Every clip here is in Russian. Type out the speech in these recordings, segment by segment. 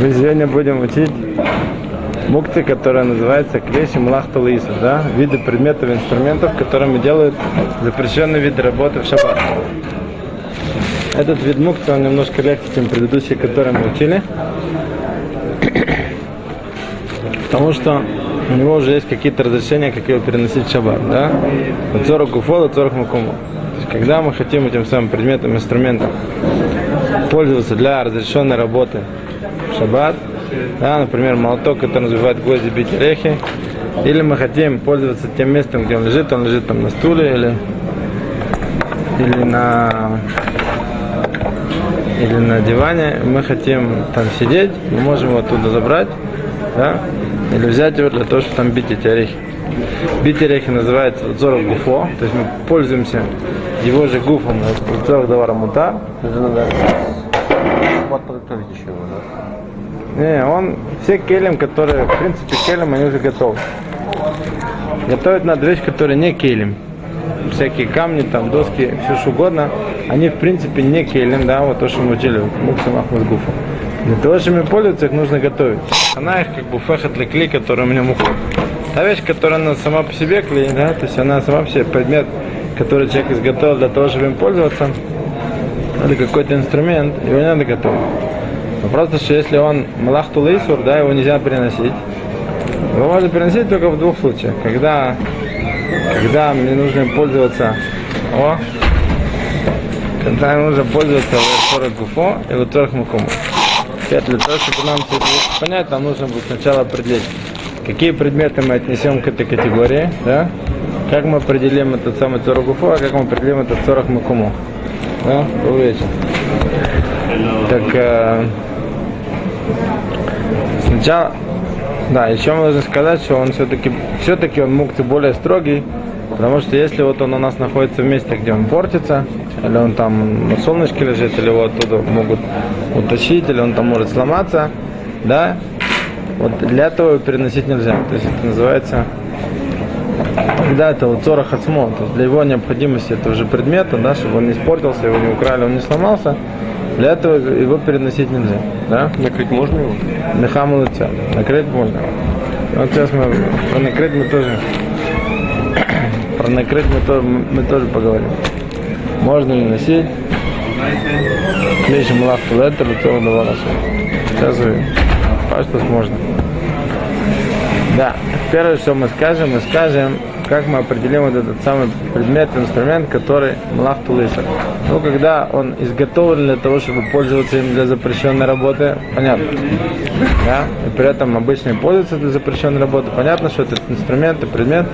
Мы сегодня будем учить мукты, которая называется клещи млахталису, да? Виды предметов, инструментов, которыми делают запрещенные виды работы в шаббат. Этот вид мукты, он немножко легче, чем предыдущий, который мы учили. Потому что у него уже есть какие-то разрешения, как его переносить в шаббат, да? Цорок гуфола, цорок макуму. Когда мы хотим этим самым предметом, инструментом пользоваться для разрешенной работы. В шаббат, да, например, молоток, который называют гвозди бить орехи, или мы хотим пользоваться тем местом, где он лежит, он лежит там на стуле или, или на или на диване, мы хотим там сидеть, мы можем его оттуда забрать, да, или взять его для того, чтобы там бить эти орехи. Бить орехи называется зоров гуфо, то есть мы пользуемся его же гуфом, зоров давара мута. Подготовить еще его, да? Не, он все келем, которые, в принципе, келем, они уже готовы. Готовить надо вещь, которая не келем. Всякие камни, там, доски, все что угодно, они, в принципе, не келем, да, вот то, что мы учили, мукса махмус гуфа. Для того, чтобы пользоваться, их нужно готовить. Она их как бы фехат кли, который у меня уходит. Та вещь, которая она сама по себе клей, да, то есть она сама по себе предмет, который человек изготовил для того, чтобы им пользоваться, или какой-то инструмент, его не надо готовить. Но просто, что если он малахту лейсур, да, его нельзя переносить. Его можно переносить только в двух случаях. Когда, когда мне нужно пользоваться, о, когда мне нужно пользоваться в гуфо и в макуму. Для того, чтобы нам все это понять, нам нужно будет сначала определить, какие предметы мы отнесем к этой категории, да? Как мы определим этот самый цорогуфо, а как мы определим этот цорог макуму. Да? Добрый. Так, э, сначала, да, еще мы должны сказать, что он все-таки, все-таки он мукты более строгий, потому что если вот он у нас находится в месте, где он портится, или он там на солнышке лежит, или его оттуда могут утащить, или он там может сломаться, да, вот для этого переносить нельзя. То есть это называется да, это вот цора хацмо, то есть для его необходимости это уже предмета, да, чтобы он не испортился, его не украли, он не сломался, для этого его переносить нельзя. Да? Накрыть можно его? Мехаму лица. Накрыть можно. Вот сейчас мы про накрыть мы тоже про накрыть мы, тоже мы тоже поговорим. Можно ли носить? Клещи млахту летер, лицо давала Сейчас паштус можно. Да, первое, что мы скажем, мы скажем, как мы определим вот этот самый предмет, инструмент, который млах тулысер. Ну, когда он изготовлен для того, чтобы пользоваться им для запрещенной работы, понятно. Да? И при этом обычно пользуются для запрещенной работы, понятно, что этот инструмент и предмет,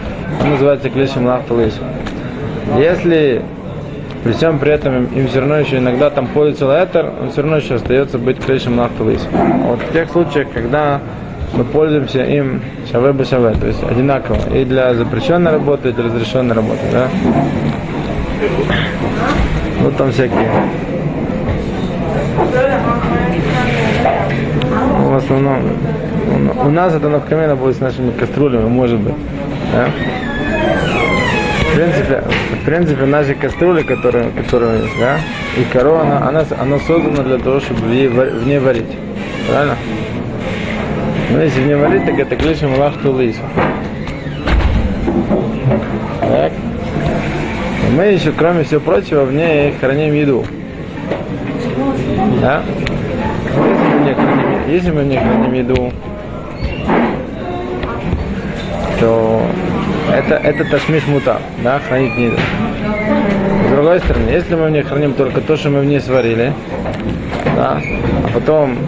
он называется клещем млах тулысер. Если при всем при этом им все равно еще иногда там пользуется лайтер, он все равно еще остается быть клещем млах тулысер. Вот в тех случаях, когда мы пользуемся им шаве бы шаве, то есть одинаково и для запрещенной работы, и для разрешенной работы, да. Вот там всякие. В основном у нас это навкамена будет с нашими кастрюлями, может быть. Да? В принципе, в принципе, наши кастрюли, которые, которые есть, да, и корона, она, она создана для того, чтобы в ней варить. Правильно? Но если не варить, так это клишем лахту лису. Так. Мы еще, кроме всего прочего, в ней храним еду. Да? Если мы в ней храним, если мы в ней храним еду, то это, это ташмиш мута, да, хранить не С другой стороны, если мы в ней храним только то, что мы в ней сварили, да, а потом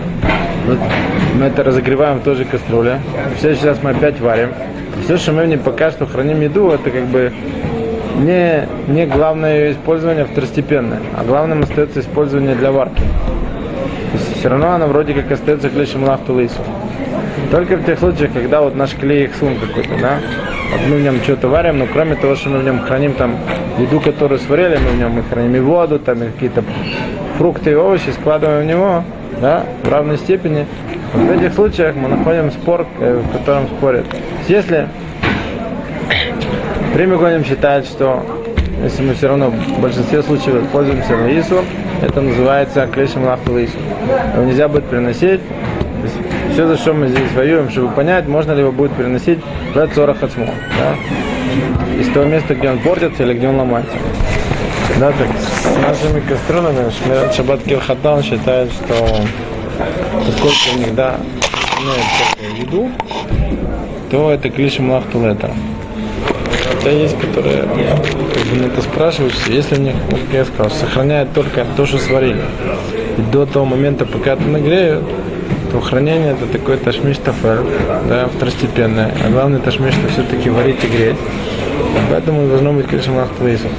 мы это разогреваем в той же кастрюле. Все сейчас мы опять варим. Все, что мы в ней пока что храним еду, это как бы не, не главное ее использование второстепенное, а главным остается использование для варки. То есть все равно она вроде как остается клещем лахту лысу. Только в тех случаях, когда вот наш клей сун какой-то, да, вот мы в нем что-то варим, но кроме того, что мы в нем храним там еду, которую сварили, мы в нем и храним и воду, там и какие-то фрукты и овощи, складываем в него, да, в равной степени. В этих случаях мы находим спор, э, в котором спорят. Если Примегоним считает, что если мы все равно в большинстве случаев пользуемся Наису, это называется клешем лахтулейс. Его нельзя будет приносить. Все, за что мы здесь воюем, чтобы понять, можно ли его будет переносить в Цорах Ацмо. Да? Из того места, где он портится или где он ломается. Да, так с нашими кастрюлями Шмират Шаббат Кирхатан считает, что поскольку у них, да, еду, то это клиш млахтулетер. Хотя есть, которые как бы на это спрашивают, если у них, как я сказал, сохраняют только то, что сварили. И до того момента, пока это нагреют, то хранение это такой ташмиш тафель, да, второстепенное. А главный ташмиш это все-таки варить и греть. Поэтому должно быть, конечно, махтвейсов.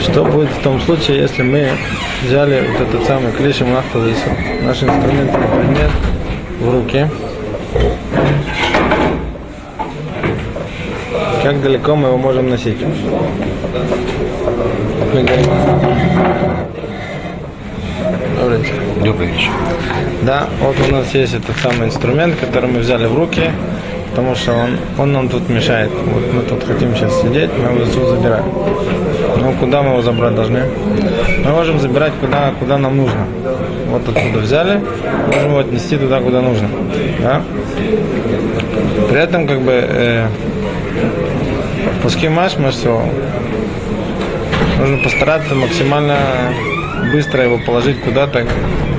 Что будет в том случае, если мы взяли вот этот самый клишем нахталису, наш инструментный предмет в руки, как далеко мы его можем носить? Добрый вечер. Да, вот у нас есть этот самый инструмент, который мы взяли в руки, потому что он, он нам тут мешает. Вот мы тут хотим сейчас сидеть, мы его отсюда забираем. Ну, куда мы его забрать должны? Мы можем забирать куда, куда нам нужно. Вот отсюда взяли, можем его отнести туда, куда нужно. Да? При этом, как бы, э, пуски маш, все, нужно постараться максимально быстро его положить куда-то,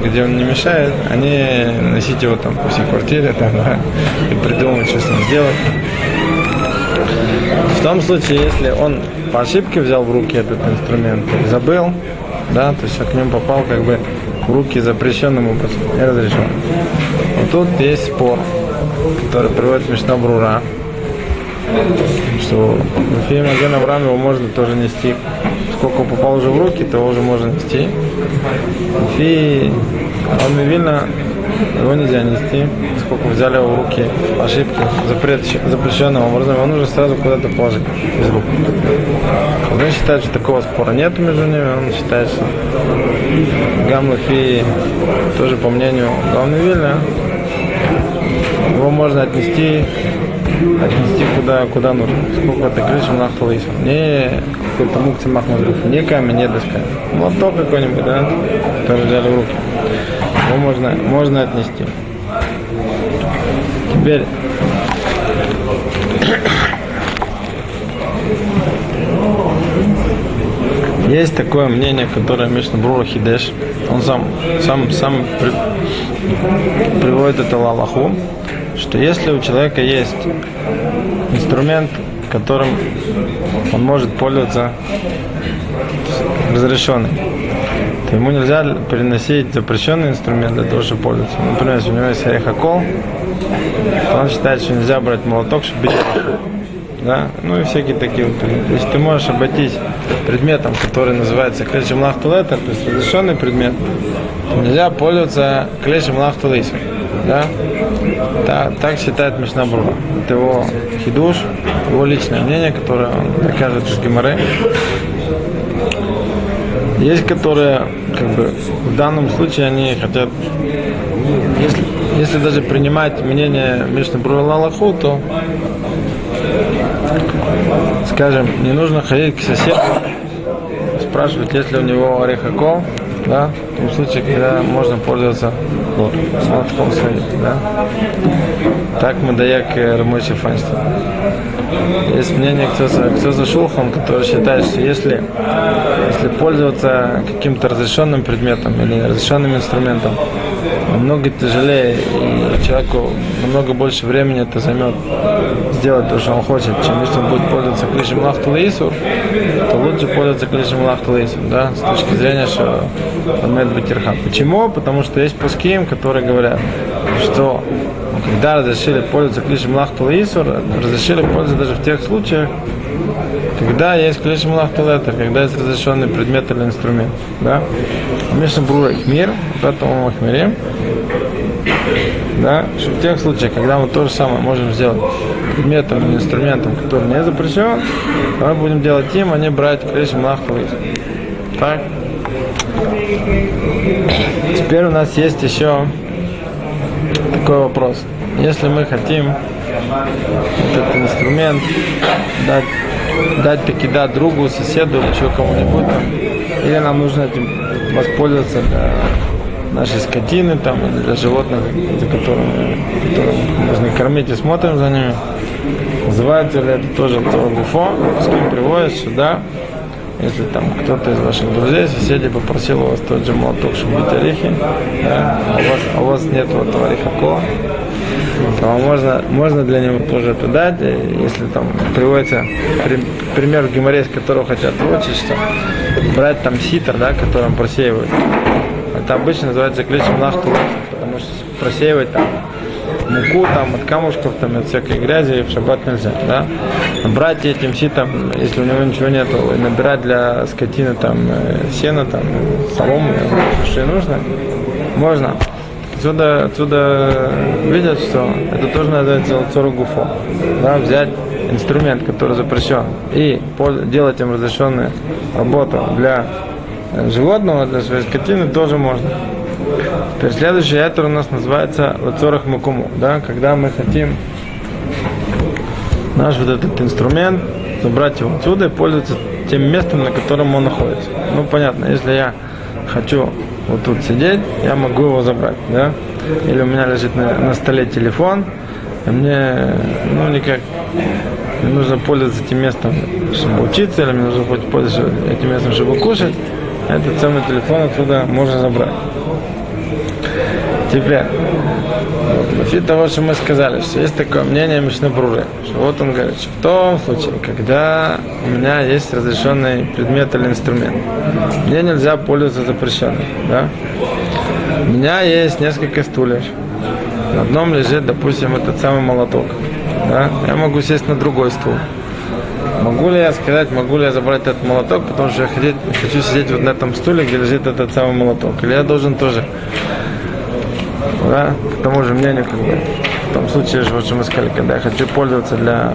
где он не мешает, а не носить его там по всей квартире там, да, и придумывать, что с ним сделать. В том случае, если он по ошибке взял в руки этот инструмент забыл, да, то есть к нему попал как бы в руки запрещенным образом, не разрешен. Вот тут есть спор, который приводит Мишна Брура, что Аген Авраам его можно тоже нести. Сколько попал уже в руки, то уже можно нести. И он видно, его нельзя нести, сколько взяли его в руки ошибки, запрет, запрещенным образом, его нужно сразу куда-то положить из рук. Он считает, что такого спора нет между ними, он считает, что Гамлафи тоже по мнению главный Вильна, его можно отнести отнести куда, куда нужно. Сколько это крыша нахталыса. Не какой-то мукти махмадриф, не камень, не доска. Лоток какой-нибудь, да, который взяли в руки. Его можно, можно отнести. Теперь есть такое мнение, которое Мишна Брура Хидеш, он сам, сам, сам при, приводит это лалаху, что если у человека есть инструмент, которым он может пользоваться разрешенный, то ему нельзя переносить запрещенный инструмент для того, чтобы пользоваться. Например, если у него есть орехокол, то он считает, что нельзя брать молоток, чтобы бить да, ну и всякие такие вот. То есть ты можешь обойтись предметом, который называется клешем лахтулетер, то есть разрешенный предмет, нельзя пользоваться клешем лахтулейсом, да, так, так считает Мишнабрура. Это его хидуш, его личное мнение, которое он докажет из Геморы. Есть, которые, как бы, в данном случае они хотят, если, если даже принимать мнение Мишны Брула то, скажем, не нужно ходить к соседу, спрашивать, есть ли у него орехокол, да, в том случае, когда можно пользоваться молотком своим, да. Так мы даяк Рамочи Файнштейн. Есть мнение кто, кто за Шулхан, который считает, что если, если пользоваться каким-то разрешенным предметом или разрешенным инструментом, намного тяжелее, и человеку намного больше времени это займет сделать то, что он хочет, чем если он будет пользоваться клишем лахтулейсу, то лучше пользоваться клишем лахтулейсу, да, с точки зрения, что он батирха. Почему? Потому что есть пуским, которые говорят, что когда разрешили пользоваться клишем лахтулейсу, разрешили пользоваться даже в тех случаях, когда есть клишем лахтулетер, когда есть разрешенный предмет или инструмент. Да? Мишна Брура мир, поэтому мы мирим. Да, в тех случаях, когда мы то же самое можем сделать предметом или инструментом, который не запрещен, мы будем делать им, а не брать клишем лахтулетер. Так? Теперь у нас есть еще такой вопрос. Если мы хотим этот инструмент дать дать таки да другу, соседу или еще кому-нибудь там. Или нам нужно этим воспользоваться для нашей скотины там, для животных, за которыми, которым нужно кормить и смотрим за ними. Называется ли это тоже Гуфо, с кем приводят сюда, если там кто-то из ваших друзей, соседей попросил у вас тот же молоток, чтобы бить орехи, да, а у вас, а у вас нет вот этого орехакова, то можно, можно для него тоже это дать, если там приводится при, пример в геморе, с которого хотят выучить, что брать там ситр, да, которым просеивают. Это обычно называется клещем нахту, потому что просеивать там муку там от камушков, там от всякой грязи в шаббат нельзя, да. Брать этим ситом, если у него ничего нет, и набирать для скотины там э, сено, там солому, что и нужно, можно. Отсюда, отсюда видят, что это тоже называется цору гуфо. Да, взять инструмент, который запрещен, и делать им разрешенную работу для животного, для своей скотины тоже можно. Теперь следующий этер у нас называется Лацорах Макуму, да, когда мы хотим наш вот этот инструмент забрать его отсюда и пользоваться тем местом, на котором он находится. Ну, понятно, если я хочу вот тут сидеть, я могу его забрать, да? Или у меня лежит на, на столе телефон, и мне, ну, никак мне нужно пользоваться этим местом, чтобы учиться, или мне нужно пользоваться этим местом, чтобы кушать, этот самый телефон отсюда можно забрать. Теперь, после того, что мы сказали, что есть такое мнение Мишнабруры, что вот он говорит, что в том случае, когда у меня есть разрешенный предмет или инструмент, мне нельзя пользоваться запрещенным, да? У меня есть несколько стульев. На одном лежит, допустим, этот самый молоток. Да? Я могу сесть на другой стул. Могу ли я сказать, могу ли я забрать этот молоток, потому что я хочу сидеть вот на этом стуле, где лежит этот самый молоток. Или я должен тоже да, к тому же мнению, как бы, в том случае, вот, что мы сказали, когда я хочу пользоваться для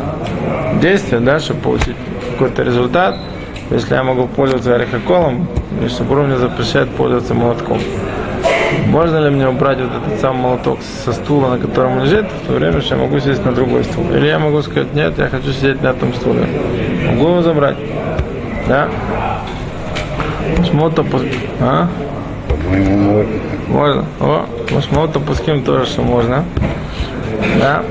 действия, да, чтобы получить какой-то результат, если я могу пользоваться орехоколом, Мишнабур мне запрещает пользоваться молотком. Можно ли мне убрать вот этот сам молоток со стула, на котором он лежит, в то время, что я могу сесть на другой стул? Или я могу сказать, нет, я хочу сидеть на этом стуле. Могу его забрать. Да? Смотрим, а? По-моему, можно. О, Машмот опуским тоже, что можно. Да.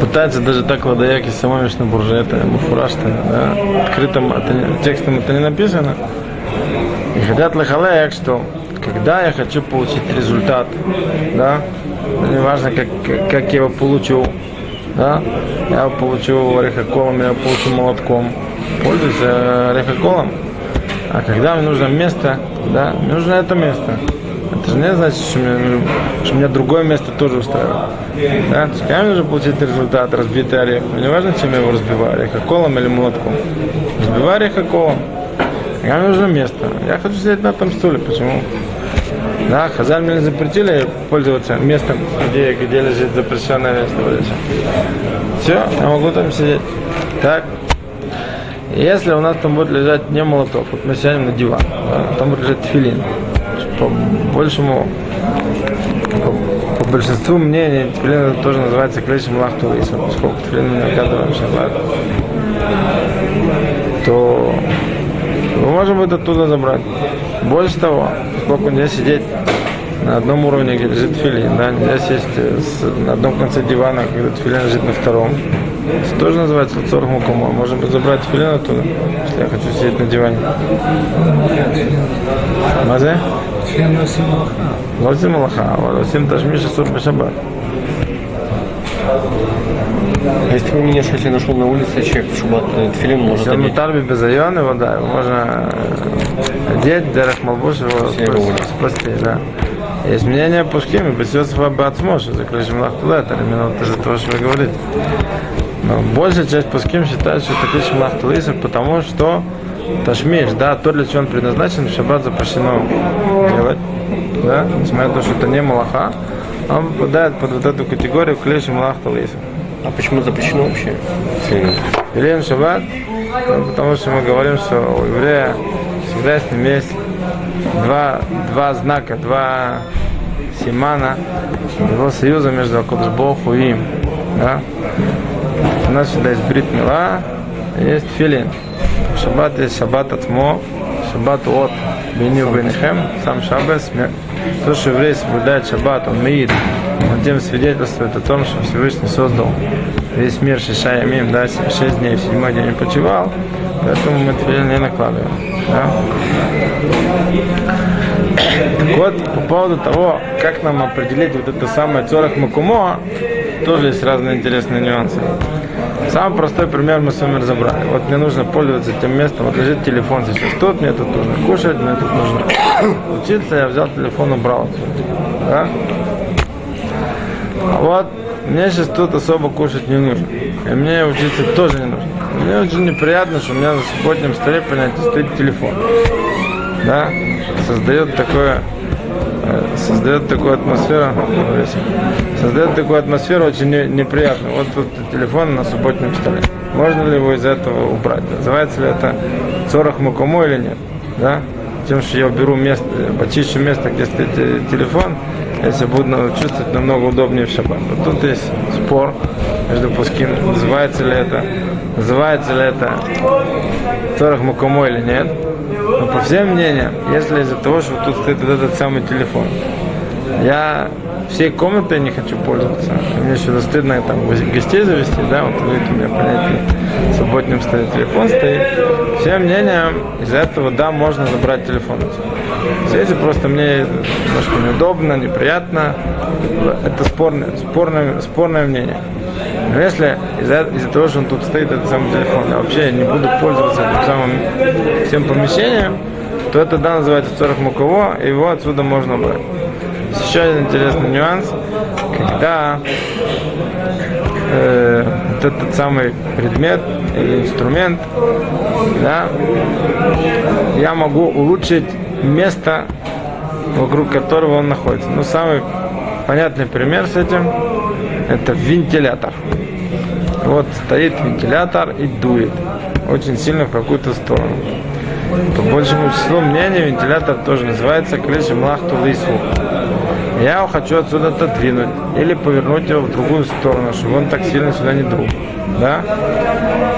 Пытается даже так водояки самой на бурже, это муфураж, да. Открытым это, текстом это не написано. И хотят лахалеяк, что когда я хочу получить результат, да, не важно, как, как я его получу, да, я получу орехоколом, я получу молотком, пользуюсь э, орехоколом, а когда мне нужно место, да, мне нужно это место. Это же не значит, что мне, что мне другое место тоже устраивает. Да? То есть, мне нужно получить результат, разбитый орех, мне важно, чем я его разбиваю, орехоколом или молотком. Разбиваю орехоколом. Когда мне нужно место. Я хочу сидеть на этом стуле. Почему? Да, Хазаль мне запретили пользоваться местом, где, где лежит запрещенное место. Все, я могу там сидеть. Так, если у нас там будет лежать не молоток, вот мы сядем на диван, да, там будет лежать филин. По большему, по, по большинству мнений, тфилин тоже называется клещем лахту поскольку тфилин мы не оказываем шаббат, то мы можем это оттуда забрать. Больше того, поскольку нельзя сидеть на одном уровне, где лежит филин, да, нельзя сесть с, на одном конце дивана, когда филин лежит на втором. Это тоже называется цорх мукома. Можем забрать филин оттуда, если я хочу сидеть на диване. Мазе? Лосим малаха, а лосим ташмиша сур бешабат. А если вы меня, если нашел на улице человек в шубат, тфилин может Если мутарби безайон его, да, его можно одеть, дерах малбуш его спасти, да. Есть мнение Пушким и Бесьосифа Бацмо, что заключим лахтулет, именно вот из-за того, что вы говорите. Но большая часть Пуским считает, что это клич Махтулисов, потому что Ташмиш, да, то, для чего он предназначен, в шаббат запрещено делать, да, несмотря на то, что это не Малаха, он попадает под вот эту категорию клещ Малахтулисов. А почему запрещено вообще? Елен Шаббат, ну, потому что мы говорим, что у еврея всегда с ним есть два, два знака, два симана, его союза между Акудышбоху и им. Да? У нас всегда есть брит мила, есть филин. Шаббат есть шаббат атмо, шаббат от беню бенехем, сам шаббат. То, что еврей соблюдает шаббат, он меид, он тем свидетельствует о том, что Всевышний создал весь мир шеша ямим, да, шесть дней, в седьмой день почивал, поэтому мы тфилин не накладываем. Да? Так вот, по поводу того, как нам определить вот это самое цорах макумо, тоже есть разные интересные нюансы. Самый простой пример мы с вами разобрали. Вот мне нужно пользоваться тем местом, вот лежит телефон сейчас. Тут мне тут нужно кушать, мне тут нужно учиться, я взял телефон, убрал отсюда. Да? А вот мне сейчас тут особо кушать не нужно. И мне учиться тоже не нужно. Мне очень неприятно, что у меня на субботнем столе, понятие, стоит телефон. Да? Создает такое создает такую атмосферу, создает такую атмосферу очень неприятную. Вот тут телефон на субботнем столе. Можно ли его из этого убрать? Называется ли это цорах мукому или нет? Да? Тем, что я уберу место, почищу место, где стоит телефон, если буду чувствовать намного удобнее в шаббат. Вот тут есть спор между пуским, называется ли это, называется ли это цорах мукому или нет. Но по всем мнениям, если из-за того, что тут стоит вот этот самый телефон, я всей комнатой не хочу пользоваться. Мне сюда стыдно там гостей завести, да, вот видите, у меня понятие, субботним стоит телефон стоит. Всем мнением, из-за этого, да, можно забрать телефон. Здесь просто мне немножко неудобно, неприятно. Это спорное, спорное, спорное мнение. Если из-за из того, что он тут стоит, этот самый телефон, я вообще не буду пользоваться этим самым всем помещением, то это да называется 40 муково, и его отсюда можно брать. Еще один интересный нюанс, когда э, вот этот самый предмет или инструмент, да, я могу улучшить место, вокруг которого он находится. Ну, самый понятный пример с этим – это вентилятор. Вот стоит вентилятор и дует очень сильно в какую-то сторону. По большему числу мнений вентилятор тоже называется клишем млахту лису. Я его хочу отсюда отодвинуть или повернуть его в другую сторону, чтобы он так сильно сюда не друг. Да?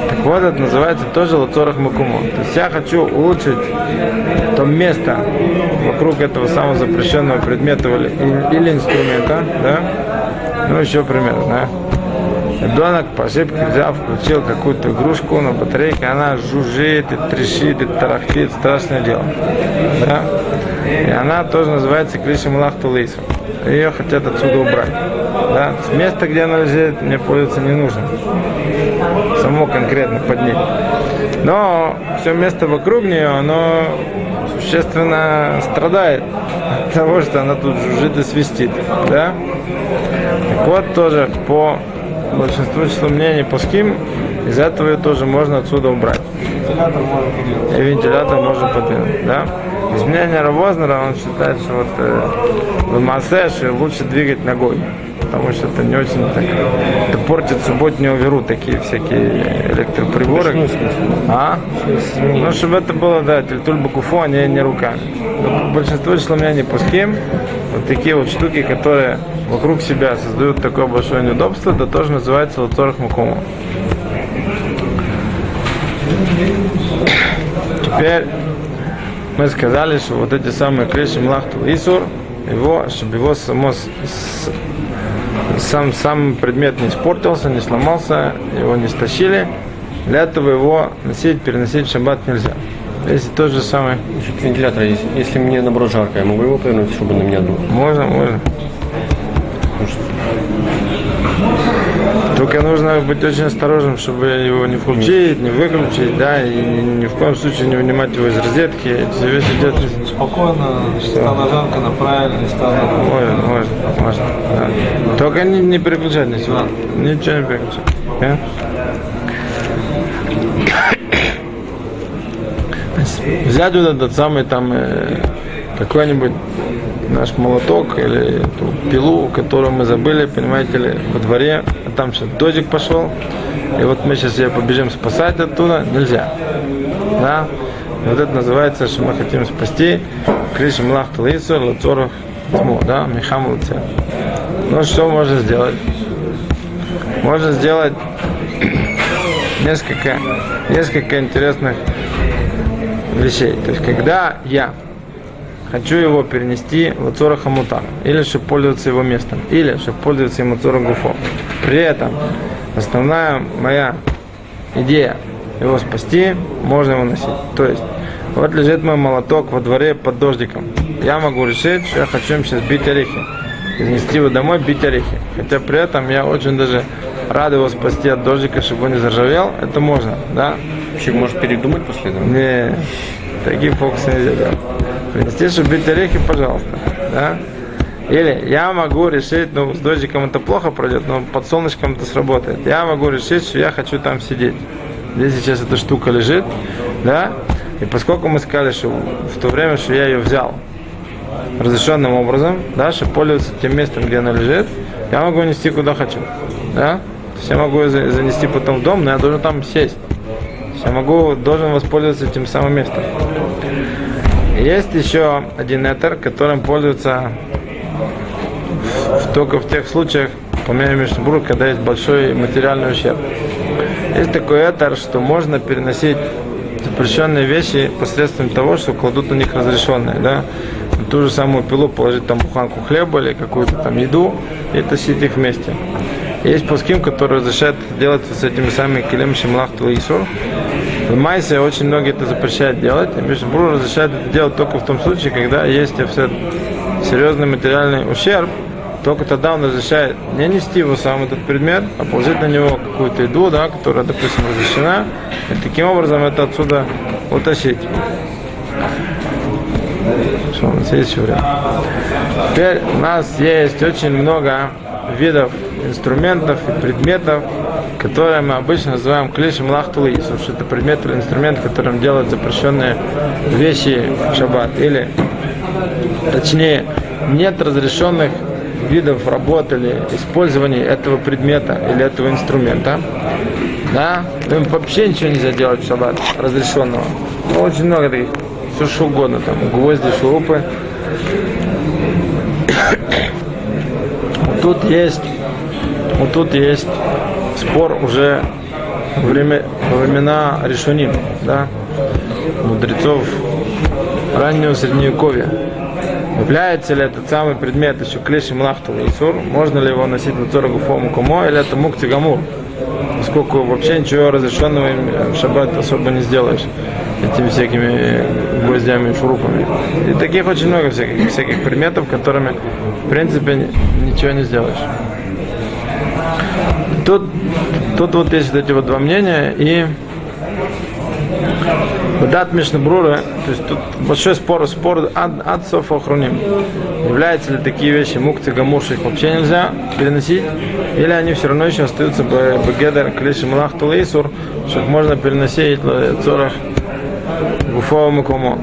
Так вот, это называется тоже лацорах макумо. То есть я хочу улучшить то место вокруг этого самого запрещенного предмета или, или инструмента, да? Ну, еще пример, да? Ребенок по ошибке взял, включил какую-то игрушку на батарейке, она жужжит и трещит и тарахтит, страшное дело. Да? И она тоже называется Криши Малахту Лейсу. Ее хотят отсюда убрать. Да? Место, где она лежит, мне пользоваться не нужно. Само конкретно под ней. Но все место вокруг нее, оно существенно страдает от того, что она тут жужжит и свистит. Да? Так вот тоже по большинству числу мнений по ским, из этого ее тоже можно отсюда убрать. И вентилятор можно подвинуть. Да? Из мнения Равознера он считает, что вот э, в Массеш лучше двигать ногой, потому что это не очень так, это портит субботнюю веру, такие всякие электроприборы. А? Ну, чтобы это было, да, тельтуль бакуфу, а не, не руками. Но большинство число мнений по схем, вот такие вот штуки, которые вокруг себя создают такое большое неудобство, это тоже называется лацорах мукума. Теперь мы сказали, что вот эти самые клеши млахту исур, его, чтобы его само, сам, сам предмет не испортился, не сломался, его не стащили, для этого его носить, переносить в шаббат нельзя. Если тот же самый... Значит, вентилятор, если, если мне наоборот жарко, я могу его повернуть, чтобы на меня дул? Можно, можно. Только нужно быть очень осторожным, чтобы его не включить, не выключить, да, и ни в коем случае не вынимать его из розетки. Эти вещи делать Спокойно, стала жарко на правильный стала. Можно, можно, можно. Да. Только не, не переключать ничего. Ничего не переключать. Взять вот этот самый там э, какой-нибудь наш молоток или ту пилу, которую мы забыли, понимаете ли, во дворе, а там сейчас дождик пошел, и вот мы сейчас ее побежим спасать оттуда, нельзя. Да? Вот это называется, что мы хотим спасти. Криши Млахта Лису, Тьму, да, Михам Ну что можно сделать? можно сделать несколько, несколько интересных вещей. То есть, когда я хочу его перенести в Ацора Хамута, или чтобы пользоваться его местом, или чтобы пользоваться им Ацора Гуфо. При этом основная моя идея его спасти, можно его носить. То есть, вот лежит мой молоток во дворе под дождиком. Я могу решить, что я хочу им сейчас бить орехи. Изнести его домой, бить орехи. Хотя при этом я очень даже рад его спасти от дождика, чтобы он не заржавел. Это можно, да? Вообще, может передумать после этого? Не, такие фокусы нельзя делать. Принести, чтобы бить орехи, пожалуйста. Да? Или я могу решить, ну, с дождиком это плохо пройдет, но под солнышком это сработает. Я могу решить, что я хочу там сидеть. Здесь сейчас эта штука лежит, да? И поскольку мы сказали, что в то время, что я ее взял разрешенным образом, да, чтобы пользоваться тем местом, где она лежит, я могу нести куда хочу, да? То есть я могу занести потом в дом, но я должен там сесть. Я могу, должен воспользоваться тем самым местом. Есть еще один этер, которым пользуются только в тех случаях, по мнению Мишнабур, когда есть большой материальный ущерб. Есть такой этер, что можно переносить запрещенные вещи посредством того, что кладут на них разрешенные, да, ту же самую пилу положить там буханку хлеба или какую-то там еду и тащить их вместе. Есть пуским, которые разрешают делать с этими самыми килем шимлахту и исур. В Майсе очень многие это запрещают делать, а Мишбур разрешает это делать только в том случае, когда есть все серьезный материальный ущерб, только тогда он разрешает не нести его сам этот предмет, а положить на него какую-то еду, да, которая, допустим, разрешена, и таким образом это отсюда утащить. Что у нас есть время? Теперь у нас есть очень много видов инструментов и предметов, которые мы обычно называем клишем лахтулы, что это предмет или инструмент, которым делают запрещенные вещи в шаббат. Или, точнее, нет разрешенных видов работы или использования этого предмета или этого инструмента. Да? Им вообще ничего нельзя делать в шаббат разрешенного. Ну, очень много таких, все что угодно, там, гвозди, шурупы. Тут есть, вот тут есть спор уже время, времена решуним, да, мудрецов раннего средневековья. Является ли этот самый предмет еще клешем лахту Исур? Можно ли его носить на Тору Гуфому Кумо или это мукти гамур? Поскольку вообще ничего разрешенного в шаббат особо не сделаешь этими всякими гвоздями и шурупами. И таких очень много всяких, всяких предметов, которыми в принципе ничего не сделаешь. Тут, тут вот есть вот эти вот два мнения и Дат Мишнабрура, то есть тут большой спор, спор от, от Софохруним. Являются ли такие вещи мукты гамурши, их вообще нельзя переносить, или они все равно еще остаются бегедер клиши млах тулейсур, что их можно переносить в цорах гуфовому кому.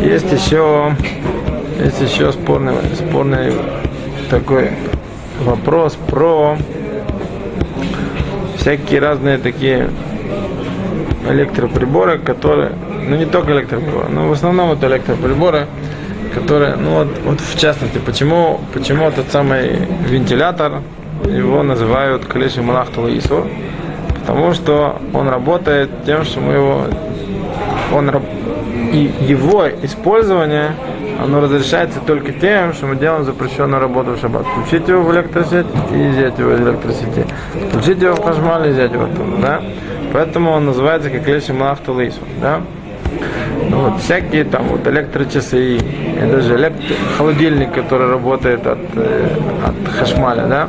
Есть еще, есть еще спорный, спорный такой вопрос про всякие разные такие электроприборы, которые, ну не только электроприборы, но в основном это электроприборы, которые, ну вот, вот в частности, почему, почему этот самый вентилятор, его называют Калеши Малахтула Исур, потому что он работает тем, что мы его, он, и его использование оно разрешается только тем, что мы делаем запрещенную работу в шаббат. Включить его в электросеть и взять его из электросети. Включить его в хашмаль и взять его оттуда, да? Поэтому он называется как леши малахту лейсу, да? Ну, вот всякие там вот электрочасы и даже электро... холодильник, который работает от, э, от хашмаля, да?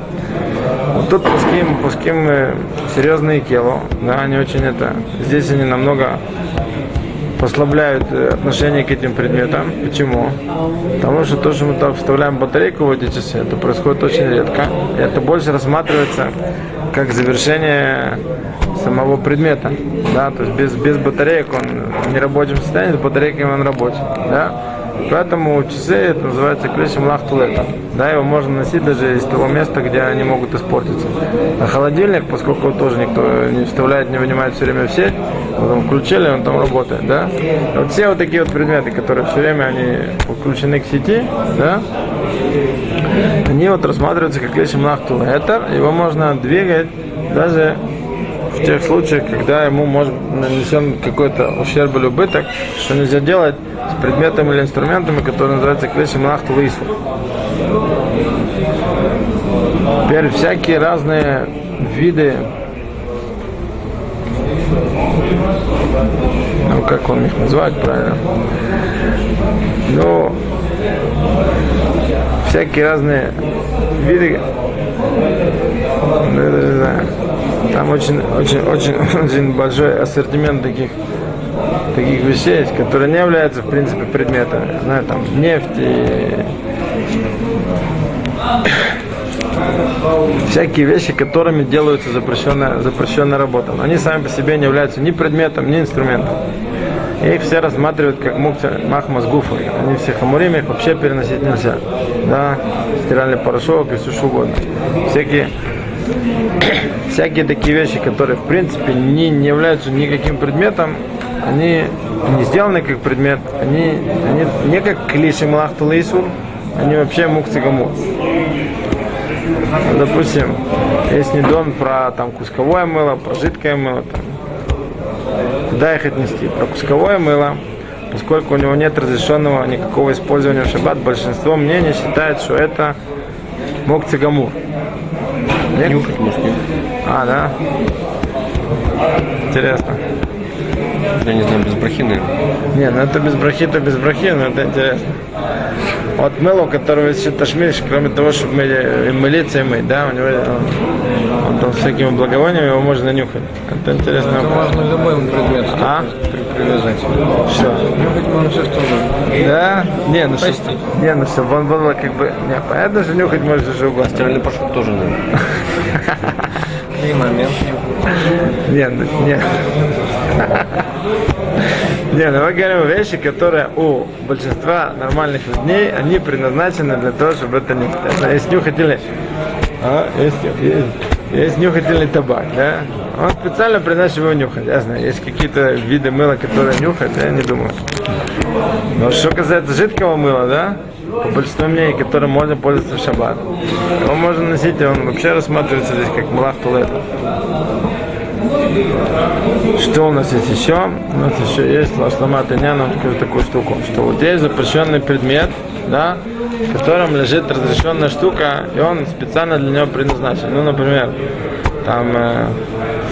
Вот тут пуским, пуским э, серьезные кело, да, они очень это, здесь они намного послабляют э, отношение к этим предметам. Почему? Потому что то, что мы там вставляем батарейку в эти часы, это происходит очень редко. И это больше рассматривается как завершение самого предмета. Да? То есть без, без батареек он в нерабочем состоянии, с батарейками он рабочий. Да? Поэтому часы это называется клещем лахтулета. Да, его можно носить даже из того места, где они могут испортиться. А холодильник, поскольку тоже никто не вставляет, не вынимает все время в сеть, потом включили, он там работает, да. Вот все вот такие вот предметы, которые все время они подключены к сети, да, они вот рассматриваются как млахту этер, его можно двигать даже в тех случаях, когда ему может нанесен какой-то ущерб или убыток, что нельзя делать с предметами или инструментами, которые называются клеши млахту лису. Теперь всякие разные виды ну как он их называет правильно? Ну, всякие разные виды, даже не знаю, там очень, очень, очень, очень большой ассортимент таких таких вещей, которые не являются, в принципе, предметами. Знаю, там нефть и всякие вещи, которыми делаются запрещенная, запрещенная работа. Но они сами по себе не являются ни предметом, ни инструментом. И их все рассматривают как махмас гуфа. Они все хамурим, их вообще переносить нельзя. Да, стиральный порошок и все что угодно. Всякие всякие такие вещи, которые в принципе не, не являются никаким предметом, они не сделаны как предмет, они, они не как клиши млахту они вообще мукцы гамур. Допустим, есть недон про там кусковое мыло, про жидкое мыло, там, куда их отнести? Про кусковое мыло, поскольку у него нет разрешенного никакого использования в шаббат, большинство мнений считает, что это мокцигамур. Нет? Нюхать может, нет. А, да? Интересно. Я не знаю, без брахи, наверное. Не, ну это без брахи, то без брахи, но это интересно. Вот мыло, у которого есть ташмиш, кроме того, чтобы мы, и молиться и мыть, да, у него он, он там с всякими благовониями, его можно нюхать. Это интересно. Это можно любой предмет А? при- привязать. Все. Нюхать можно все, что угодно. Да? Не, ну Почти. все. Не, ну все, он было как бы. Не, понятно, что нюхать можно что угодно. Стиральный порошок тоже, наверное. И момент. Не, ну, не. Не, ну мы говорим вещи, которые у большинства нормальных людей, они предназначены для того, чтобы это не... Если нюхательный... А, есть, есть, есть нюхательный табак, да? Он специально предназначен его нюхать, я знаю. Есть какие-то виды мыла, которые нюхать, я не думаю. Но что касается жидкого мыла, да? По большинству мнений, которым можно пользоваться в шаббат. Его можно носить, он вообще рассматривается здесь как млах туалет. Что у нас есть еще? У нас еще есть лашлама тыняна, такую штуку, что вот есть запрещенный предмет, да, в котором лежит разрешенная штука, и он специально для него предназначен. Ну, например, там э,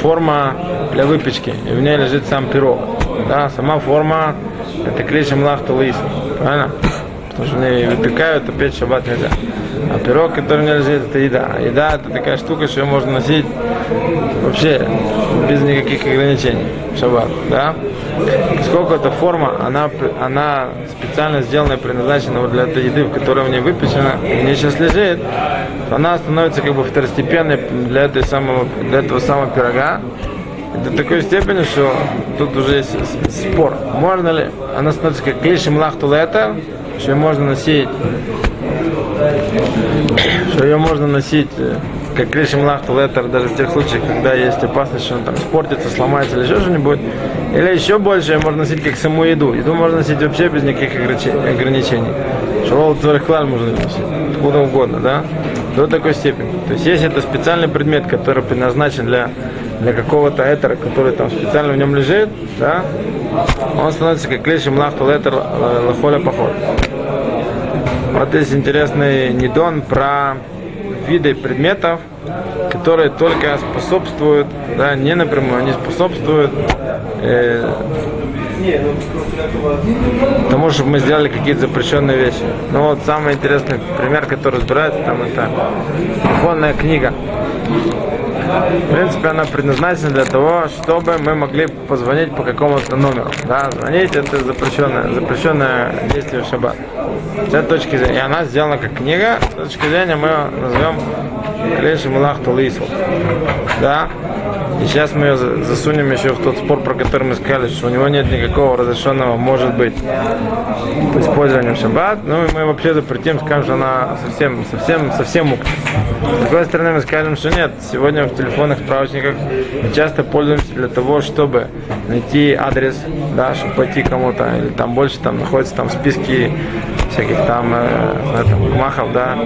форма для выпечки, и в ней лежит сам пирог. Да, сама форма это клещем лахта лис, правильно? Потому что они выпекают, а печь в шаббат нельзя. А пирог, который лежит, это еда. Еда это такая штука, что ее можно носить вообще без никаких ограничений шаббат, да? Поскольку эта форма, она, она специально сделана и предназначена вот для этой еды, в которой в ней выпечена, в ней сейчас лежит, она становится как бы второстепенной для, этой самого, для этого самого пирога, до такой степени, что тут уже есть спор. Можно ли, она становится как клишем лахтулета, что ее можно носить, что ее можно носить э, как клишем лахтулетер даже в тех случаях, когда есть опасность, что он там испортится, сломается или еще что-нибудь. Или еще больше ее можно носить как саму еду. Еду можно носить вообще без никаких ограниче- ограничений. Шалол клан можно носить откуда угодно, да? До такой степени. То есть если это специальный предмет, который предназначен для, для какого-то этера, который там специально в нем лежит, да, он становится как клещем лахту летер лахоля поход. Вот есть интересный недон про виды предметов, которые только способствуют, да, не напрямую, они способствуют э, тому, чтобы мы сделали какие-то запрещенные вещи. Ну вот самый интересный пример, который разбирается, там это телефонная книга. В принципе, она предназначена для того, чтобы мы могли позвонить по какому-то номеру. Да, звонить это запрещенное, запрещенное действие в шаббат. С этой точки зрения. И она сделана как книга. С точки зрения мы ее назовем Клеши Мулах Тулису. Да? И сейчас мы ее за- засунем еще в тот спор, про который мы сказали, что у него нет никакого разрешенного, может быть, по использованию в шаббат. Ну и мы вообще запретим, скажем, что она совсем, совсем, совсем мук. С другой стороны, мы скажем, что нет. Сегодня в телефонных справочниках мы часто пользуемся для того, чтобы найти адрес, да, чтобы пойти кому-то, или там больше там находятся там списки всяких там, э, махов, да,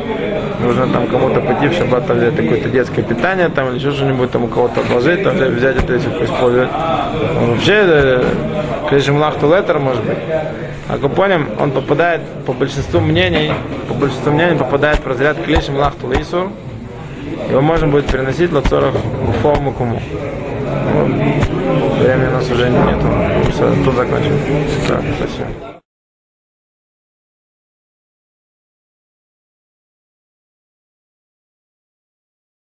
нужно там кому-то пойти в шаббат там, взять какое-то детское питание там или еще что-нибудь там у кого-то отложить, там, взять- это если использовать. Вообще, э, Кришем Лахту Летер, может быть. А Купоним, он попадает, по большинству мнений, по большинству мнений попадает в разряд Клишем Лахту Лейсур. Его можно будет переносить лацорах Уфовому куму. Времени у нас уже нету. Все, тут закончим. Так, спасибо.